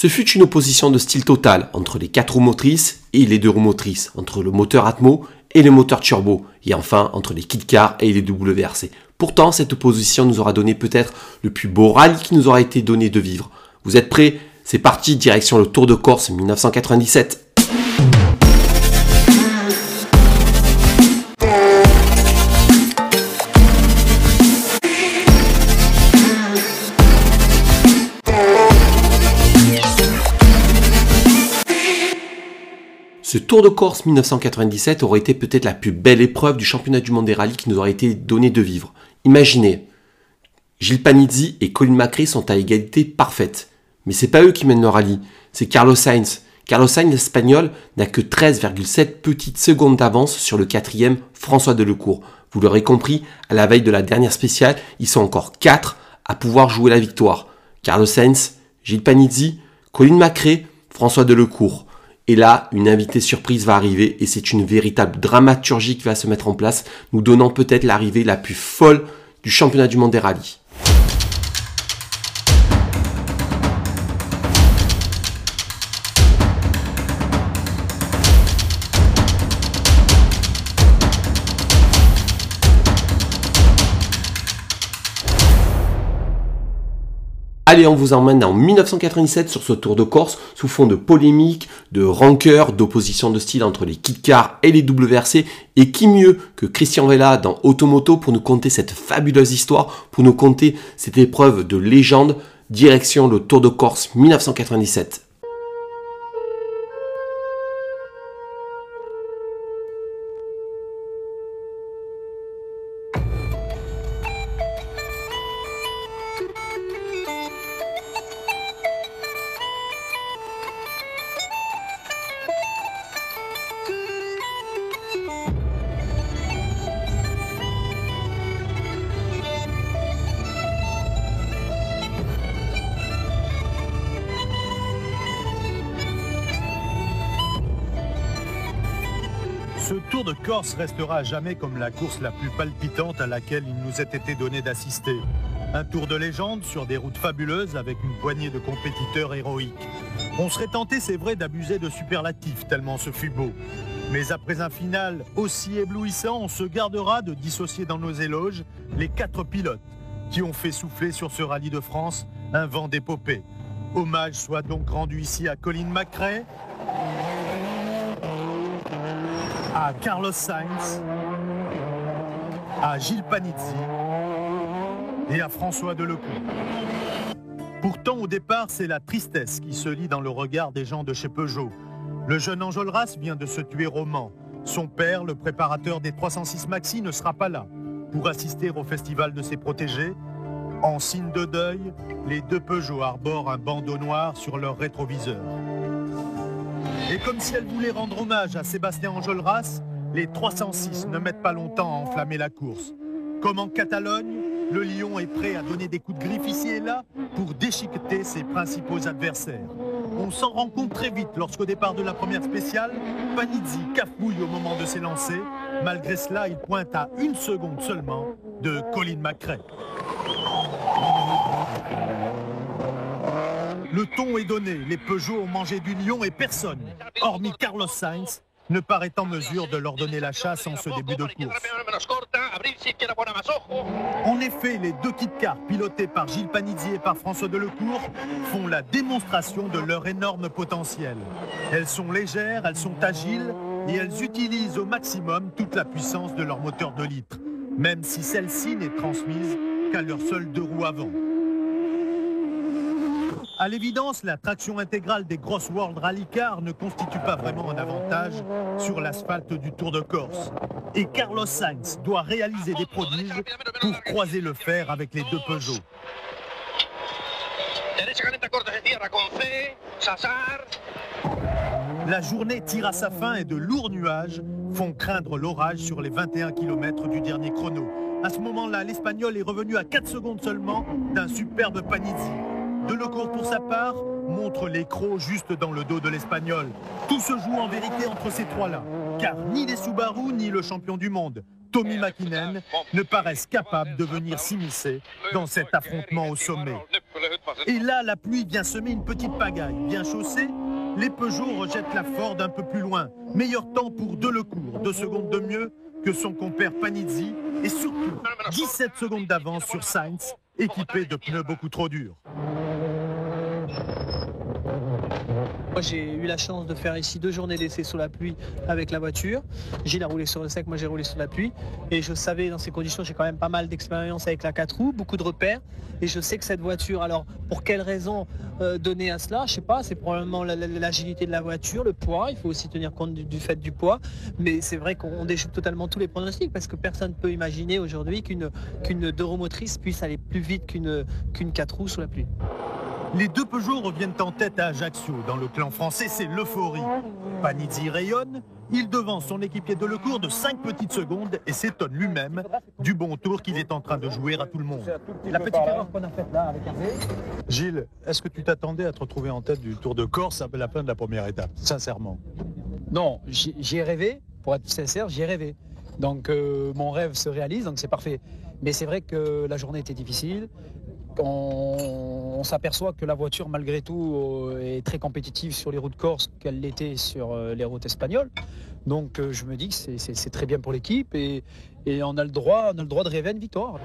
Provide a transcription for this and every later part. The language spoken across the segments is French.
Ce fut une opposition de style total entre les 4 roues motrices et les 2 roues motrices, entre le moteur Atmo et le moteur turbo, et enfin entre les kit cars et les WRC. Pourtant, cette opposition nous aura donné peut-être le plus beau rallye qui nous aura été donné de vivre. Vous êtes prêts? C'est parti, direction le Tour de Corse 1997. Ce Tour de Corse 1997 aurait été peut-être la plus belle épreuve du championnat du monde des rallyes qui nous aurait été donné de vivre. Imaginez, Gilles Panizzi et Colin McRae sont à égalité parfaite. Mais c'est pas eux qui mènent le rallye, c'est Carlos Sainz. Carlos Sainz, l'espagnol, n'a que 13,7 petites secondes d'avance sur le quatrième François Delecourt. Vous l'aurez compris, à la veille de la dernière spéciale, ils sont encore 4 à pouvoir jouer la victoire. Carlos Sainz, Gilles Panizzi, Colin McRae, François Delecourt. Et là, une invitée surprise va arriver et c'est une véritable dramaturgie qui va se mettre en place, nous donnant peut-être l'arrivée la plus folle du championnat du monde des rallyes. Allez, on vous emmène en 1997 sur ce Tour de Corse sous fond de polémique, de rancœur, d'opposition de style entre les kit cars et les WRC. Et qui mieux que Christian Vella dans Automoto pour nous conter cette fabuleuse histoire, pour nous conter cette épreuve de légende, direction le Tour de Corse 1997. Corse restera à jamais comme la course la plus palpitante à laquelle il nous a été donné d'assister. Un tour de légende sur des routes fabuleuses avec une poignée de compétiteurs héroïques. On serait tenté, c'est vrai, d'abuser de superlatifs tellement ce fut beau. Mais après un final aussi éblouissant, on se gardera de dissocier dans nos éloges les quatre pilotes qui ont fait souffler sur ce rallye de France un vent d'épopée. Hommage soit donc rendu ici à Colin McRae, à Carlos Sainz, à Gilles Panizzi et à François Delecourt. Pourtant, au départ, c'est la tristesse qui se lit dans le regard des gens de chez Peugeot. Le jeune Enjolras vient de se tuer au Mans. Son père, le préparateur des 306 Maxi, ne sera pas là pour assister au festival de ses protégés. En signe de deuil, les deux Peugeot arborent un bandeau noir sur leur rétroviseur. Et comme si elle voulait rendre hommage à Sébastien Enjolras, les 306 ne mettent pas longtemps à enflammer la course. Comme en Catalogne, le lion est prêt à donner des coups de griffe ici et là pour déchiqueter ses principaux adversaires. On s'en rend compte très vite lorsqu'au départ de la première spéciale, Panizzi cafouille au moment de s'élancer. Malgré cela, il pointe à une seconde seulement de Colin McRae. Le ton est donné, les Peugeot ont mangé du lion et personne, hormis Carlos Sainz, ne paraît en mesure de leur donner la chasse en ce début de course. En effet, les deux kit cars pilotés par Gilles Panizzi et par François Delecourt font la démonstration de leur énorme potentiel. Elles sont légères, elles sont agiles et elles utilisent au maximum toute la puissance de leur moteur de litre, même si celle-ci n'est transmise qu'à leur seul deux roues avant. À l'évidence, la traction intégrale des grosses World Rally Cars ne constitue pas vraiment un avantage sur l'asphalte du Tour de Corse. Et Carlos Sainz doit réaliser des prodiges pour croiser le fer avec les deux Peugeot. La journée tire à sa fin et de lourds nuages font craindre l'orage sur les 21 km du dernier chrono. À ce moment-là, l'Espagnol est revenu à 4 secondes seulement d'un superbe Panizzi. Delecourt, pour sa part, montre les crocs juste dans le dos de l'Espagnol. Tout se joue en vérité entre ces trois-là, car ni les Subaru ni le champion du monde, Tommy Makinen, ne paraissent capables de venir s'immiscer dans cet affrontement au sommet. Et là, la pluie vient semer une petite pagaille. Bien chaussée, les Peugeot rejettent la Ford un peu plus loin. Meilleur temps pour Delecourt, deux secondes de mieux que son compère Panizzi et surtout 17 secondes d'avance sur Sainz, équipé de pneus beaucoup trop durs. Moi, j'ai eu la chance de faire ici deux journées d'essai sous la pluie avec la voiture. Gilles a roulé sur le sec, moi j'ai roulé sur la pluie. Et je savais, dans ces conditions, j'ai quand même pas mal d'expérience avec la 4 roues, beaucoup de repères. Et je sais que cette voiture, alors pour quelle raison euh, donner à cela? Je sais pas, c'est probablement l'agilité de la voiture, le poids. Il faut aussi tenir compte du, fait du poids. Mais c'est vrai qu'on déjoue totalement tous les pronostics parce que personne ne peut imaginer aujourd'hui qu'une qu'une deux roues motrice puisse aller plus vite qu'une qu'une 4 roues sous la pluie. Les deux Peugeot reviennent en tête à Ajaccio. Dans le clan français, c'est l'euphorie. Panizzi rayonne, il devance son équipier de Lecourt de 5 petites secondes et s'étonne lui-même du bon tour qu'il est en train de jouer à tout le monde. La petite erreur qu'on a faite là avec Hervé. Gilles, est-ce que tu t'attendais à te retrouver en tête du Tour de Corse à la fin de la première étape, sincèrement? Non, j'y ai rêvé, pour être sincère, j'y ai rêvé. Donc euh, mon rêve se réalise, donc c'est parfait. Mais c'est vrai que la journée était difficile on, s'aperçoit que la voiture, malgré tout, euh, est très compétitive sur les routes corse qu'elle l'était sur euh, les routes espagnoles. Donc euh, je me dis que c'est très bien pour l'équipe et, on, a le droit, de rêver une victoire.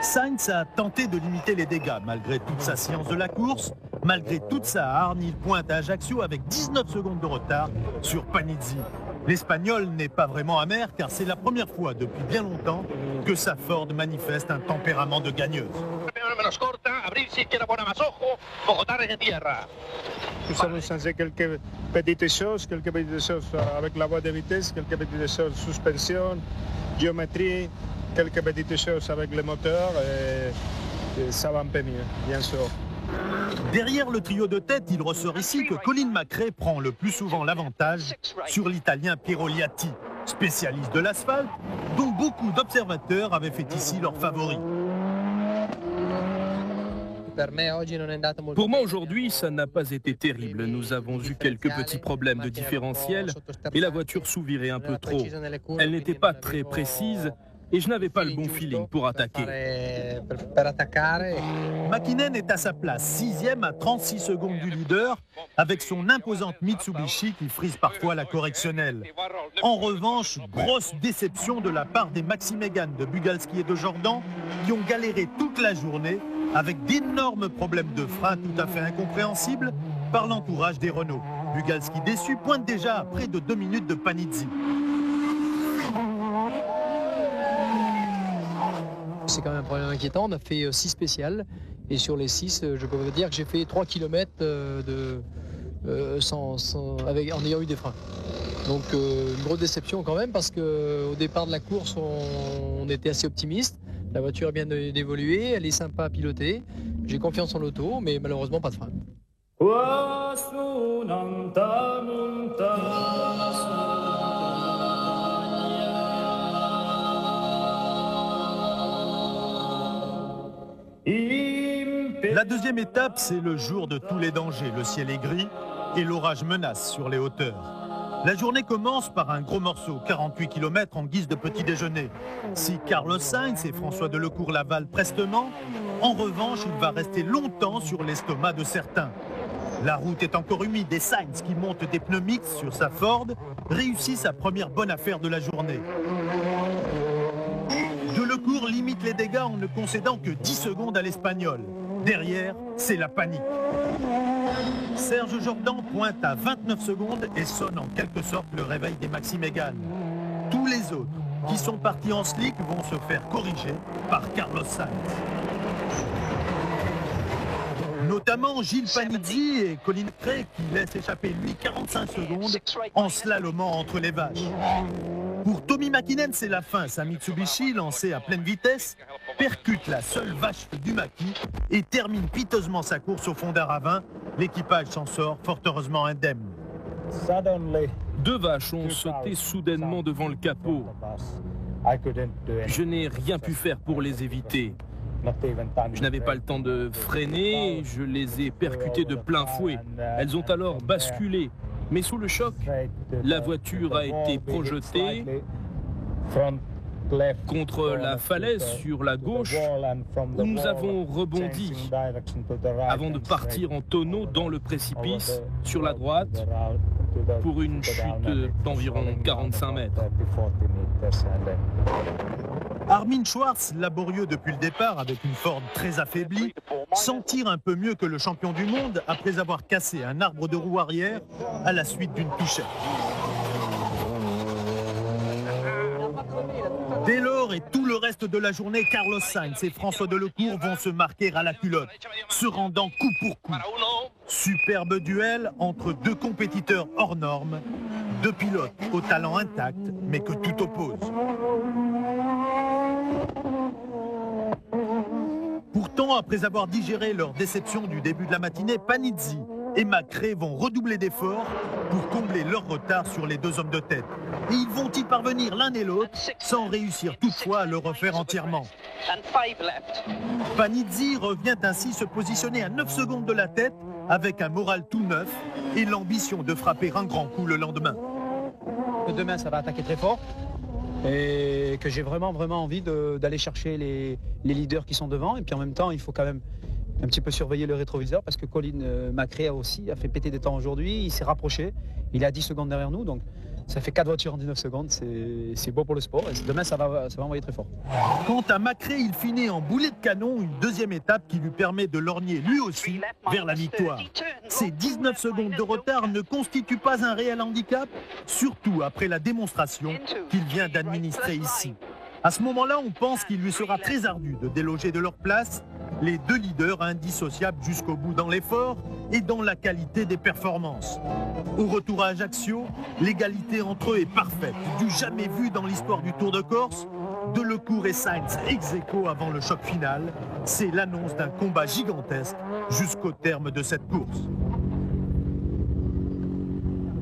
Sainz a tenté de limiter les dégâts malgré toute sa science de la course, malgré toute sa hargne, il pointe à Ajaccio avec 19 secondes de retard sur Panizzi. L'Espagnol n'est pas vraiment amer car c'est la première fois depuis bien longtemps que sa Ford manifeste un tempérament de gagneuse. Nous avons changé quelques petites choses, quelques petites choses avec la voie de vitesse, quelques petites choses suspension, géométrie, quelques petites choses avec le moteur et, ça va un peu mieux, bien sûr. Derrière le trio de tête, il ressort ici que Colin McRae prend le plus souvent l'avantage sur l'Italien Piroliati, spécialiste de l'asphalte, dont beaucoup d'observateurs avaient fait ici leur favori. Pour moi aujourd'hui, ça n'a pas été terrible. Nous avons eu quelques petits problèmes de différentiel et la voiture sous-virait un peu trop. Elle n'était pas très précise et je n'avais pas le bon feeling pour attaquer. Makinen est à sa place, sixième à 36 secondes du leader, avec son imposante Mitsubishi qui frise parfois la correctionnelle. En revanche, grosse déception de la part des Maxi de Bugalski et de Jordan, qui ont galéré toute la journée avec d'énormes problèmes de frein tout à fait incompréhensibles par l'entourage des Renault. Bugalski déçu pointe déjà à près de deux minutes de Panizzi. C'est quand même un problème inquiétant. On a fait 6 euh, spéciales et sur les 6, euh, je peux vous dire que j'ai fait 3 km euh, de, avec, en ayant eu des freins. Donc une grosse déception quand même parce qu'au départ de la course, on, était assez optimiste. La voiture est bien d'évoluer, elle est sympa à piloter. J'ai confiance en l'auto, mais malheureusement pas de frein. La deuxième étape, c'est le jour de tous les dangers. Le ciel est gris et l'orage menace sur les hauteurs. La journée commence par un gros morceau, 48 km en guise de petit déjeuner. Si Carlos Sainz et François Delecourt l'avalent prestement, en revanche, il va rester longtemps sur l'estomac de certains. La route est encore humide et Sainz, qui monte des pneus sur sa Ford, réussit sa première bonne affaire de la journée. Delecourt limite les dégâts en ne concédant que 10 secondes à l'Espagnol. Derrière, c'est la panique. Serge Jordan pointe à 29 secondes et sonne en quelque sorte le réveil des Maxi Mégane. Tous les autres qui sont partis en slick vont se faire corriger par Carlos Sainz. Notamment Gilles Panizzi et Colin Cray qui laissent échapper lui 45 secondes en slalomant entre les vaches. Pour Tommy Makinen, c'est la fin. Sa Mitsubishi, lancé à pleine vitesse, percute la seule vache du maquis et termine piteusement sa course au fond d'un ravin. L'équipage s'en sort fort heureusement indemne. Deux vaches ont sauté soudainement devant le capot. Je n'ai rien pu faire pour les éviter. Je n'avais pas le temps de freiner, je les ai percutées de plein fouet. Elles ont alors basculé mais sous le choc, la voiture a été projetée contre la falaise sur la gauche où nous avons rebondi avant de partir en tonneau dans le précipice sur la droite pour une chute d'environ 45 mètres. Armin Schwartz, laborieux depuis le départ avec une forme très affaiblie, s'en tire un peu mieux que le champion du monde après avoir cassé un arbre de roue arrière à la suite d'une touchette. Dès lors et tout le reste de la journée, Carlos Sainz et François Delecourt vont se marquer à la culotte, se rendant coup pour coup. Superbe duel entre deux compétiteurs hors normes, deux pilotes au talent intact, mais que tout oppose. Pourtant, après avoir digéré leur déception du début de la matinée, Panizzi et Macré vont redoubler d'efforts pour combler leur retard sur les deux hommes de tête. Et ils vont y parvenir l'un et l'autre sans réussir toutefois à le refaire entièrement. Panizzi revient ainsi se positionner à 9 secondes de la tête avec un moral tout neuf et l'ambition de frapper un grand coup le lendemain. Demain, ça va attaquer très fort et que j'ai vraiment envie d'aller chercher les, leaders qui sont devant. Et puis en même temps il faut quand même un petit peu surveiller le rétroviseur parce que Colin euh, Macré a aussi a fait péter des temps aujourd'hui, il s'est rapproché, il à 10 secondes derrière nous. Donc ça fait 4 voitures en 19 secondes, c'est beau pour le sport et demain ça va, ça va envoyer très fort. Quant à Macré, il finit en boulet de canon, une deuxième étape qui lui permet de lorgner lui aussi vers la victoire. Ces 19 secondes de retard ne constituent pas un réel handicap, surtout après la démonstration qu'il vient d'administrer ici. À ce moment-là, on pense qu'il lui sera très ardu de déloger de leur place les deux leaders indissociables jusqu'au bout dans l'effort et dans la qualité des performances. Au retour à Ajaccio, l'égalité entre eux est parfaite, du jamais vu dans l'histoire du Tour de Corse. Delecourt et Sainz ex avant le choc final, c'est l'annonce d'un combat gigantesque jusqu'au terme de cette course.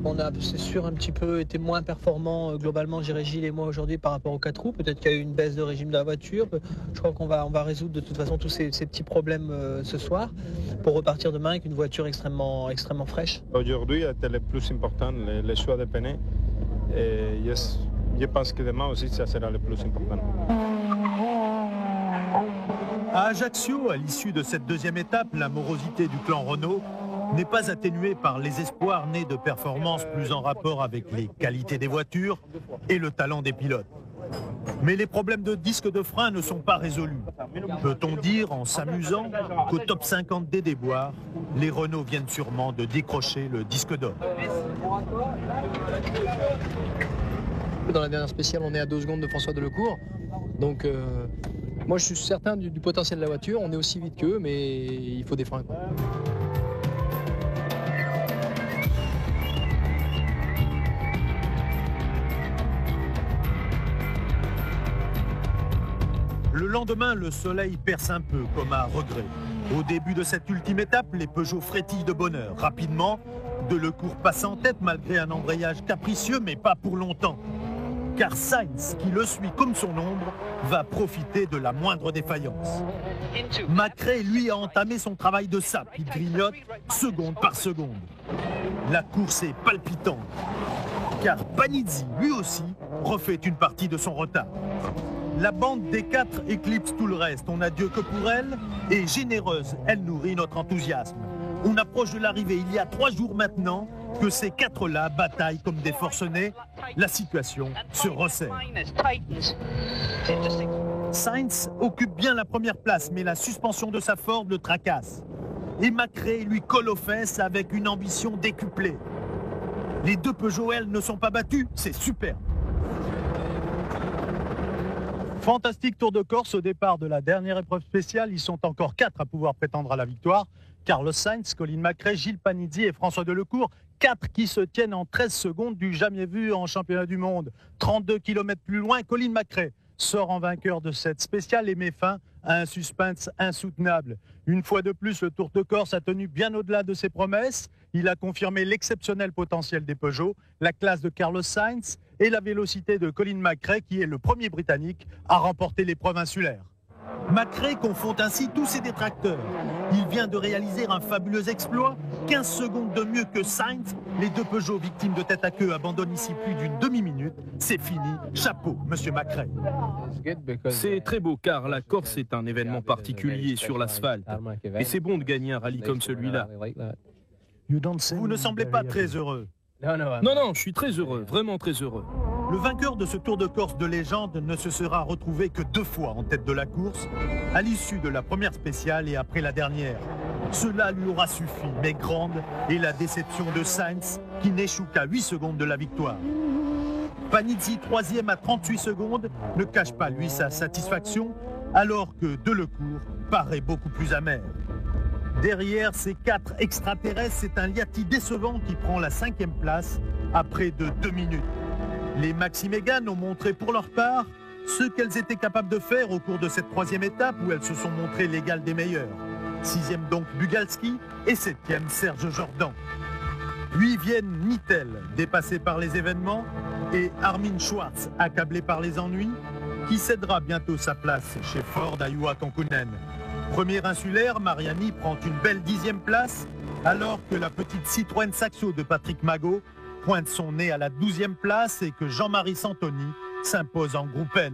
On a, c'est sûr, un petit peu été moins performant euh, globalement, Géré Gilles et moi aujourd'hui par rapport aux 4 roues. Peut-être qu'il y a eu une baisse de régime de la voiture. Je crois qu'on va, on va résoudre de toute façon tous ces, petits problèmes euh, ce soir pour repartir demain avec une voiture extrêmement, extrêmement fraîche. Aujourd'hui était le plus important, le, choix de pneus. Et je, pense que demain aussi, ça sera le plus important. À Ajaccio, à l'issue de cette deuxième étape, la morosité du clan Renault n'est pas atténué par les espoirs nés de performances plus en rapport avec les qualités des voitures et le talent des pilotes. Mais les problèmes de disque de frein ne sont pas résolus. Peut-on dire, en s'amusant, qu'au top 50 des déboires, les Renault viennent sûrement de décrocher le disque d'or? Dans la dernière spéciale, on est à 2 secondes de François Delecourt. Donc, euh, moi, je suis certain du, potentiel de la voiture. On est aussi vite qu'eux, mais il faut des freins. Lendemain, le soleil perce un peu, comme à regret. Au début de cette ultime étape, les Peugeot frétillent de bonheur. Rapidement, Delecourt passe en tête malgré un embrayage capricieux, mais pas pour longtemps. Car Sainz, qui le suit comme son ombre, va profiter de la moindre défaillance. Macré, lui, a entamé son travail de sap. Il grignote seconde par seconde. La course est palpitante, car Panizzi, lui aussi, refait une partie de son retard. La bande des quatre éclipse tout le reste. On n'a Dieu que pour elle, et généreuse, elle nourrit notre enthousiasme. On approche de l'arrivée il y a trois jours maintenant que ces quatre-là bataillent comme des forcenés. La situation se resserre. Sainz occupe bien la première place, mais la suspension de sa Ford le tracasse. Et Macré lui colle aux fesses avec une ambition décuplée. Les deux Peugeot, ne sont pas battus, c'est super. Fantastique Tour de Corse au départ de la dernière épreuve spéciale. Ils sont encore quatre à pouvoir prétendre à la victoire. Carlos Sainz, Colin Macré, Gilles Panizzi et François Delecourt. Quatre qui se tiennent en 13 secondes du jamais vu en championnat du monde. 32 km plus loin, Colin Macré sort en vainqueur de cette spéciale et met fin à un suspense insoutenable. Une fois de plus, le Tour de Corse a tenu bien au-delà de ses promesses. Il a confirmé l'exceptionnel potentiel des Peugeot, la classe de Carlos Sainz et la vélocité de Colin McRae, qui est le premier Britannique à remporter l'épreuve insulaire. McRae confond ainsi tous ses détracteurs. Il vient de réaliser un fabuleux exploit 15 secondes de mieux que Sainz. Les deux Peugeot victimes de tête à queue abandonnent ici plus d'une demi-minute. C'est fini. Chapeau, monsieur Macrae. C'est très beau car la Corse est un événement particulier sur l'asphalte. Et c'est bon de gagner un rallye comme celui-là. Vous ne semblez pas très heureux. Non, non, je suis très heureux, vraiment très heureux. Le vainqueur de ce Tour de Corse de légende ne se sera retrouvé que deux fois en tête de la course, à l'issue de la première spéciale et après la dernière. Cela lui aura suffi, mais grande est la déception de Sainz, qui n'échoue qu'à 8 secondes de la victoire. Panizzi, troisième à 38 secondes, ne cache pas lui sa satisfaction, alors que Delecourt paraît beaucoup plus amer. Derrière ces quatre extraterrestres, c'est un Liati décevant qui prend la cinquième place après de deux minutes. Les Maxi Megan ont montré pour leur part ce qu'elles étaient capables de faire au cours de cette troisième étape où elles se sont montrées l'égale des meilleures. Sixième donc Bugalski et septième Serge Jordan. Puis viennent Nittel, dépassé par les événements, et Armin Schwartz, accablé par les ennuis, qui cédera bientôt sa place chez Ford à Yua Premier insulaire, Mariani prend une belle dixième place, alors que la petite Citroën Saxo de Patrick Magot pointe son nez à la douzième place et que Jean-Marie Santoni s'impose en groupe N.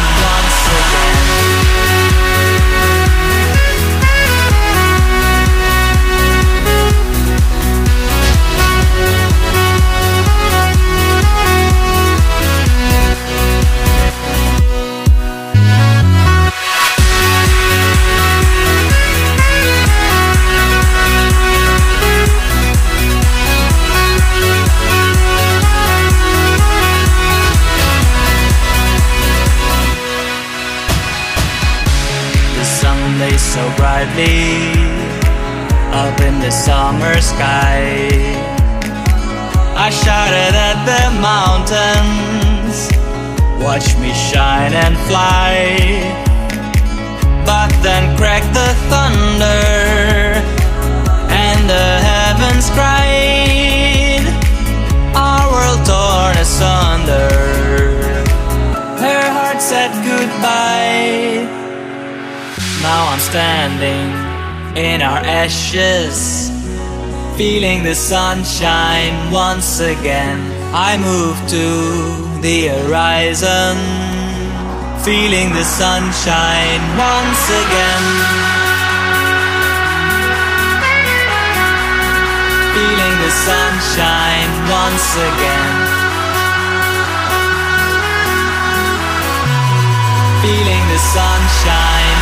Thank you. Cracked the thunder, and the heavens cried. Our world torn asunder. Her heart said goodbye. Now I'm standing in our ashes, feeling the sunshine once again. I move to the horizon, feeling the sunshine once again. Feeling the sunshine once again. Feeling the sunshine.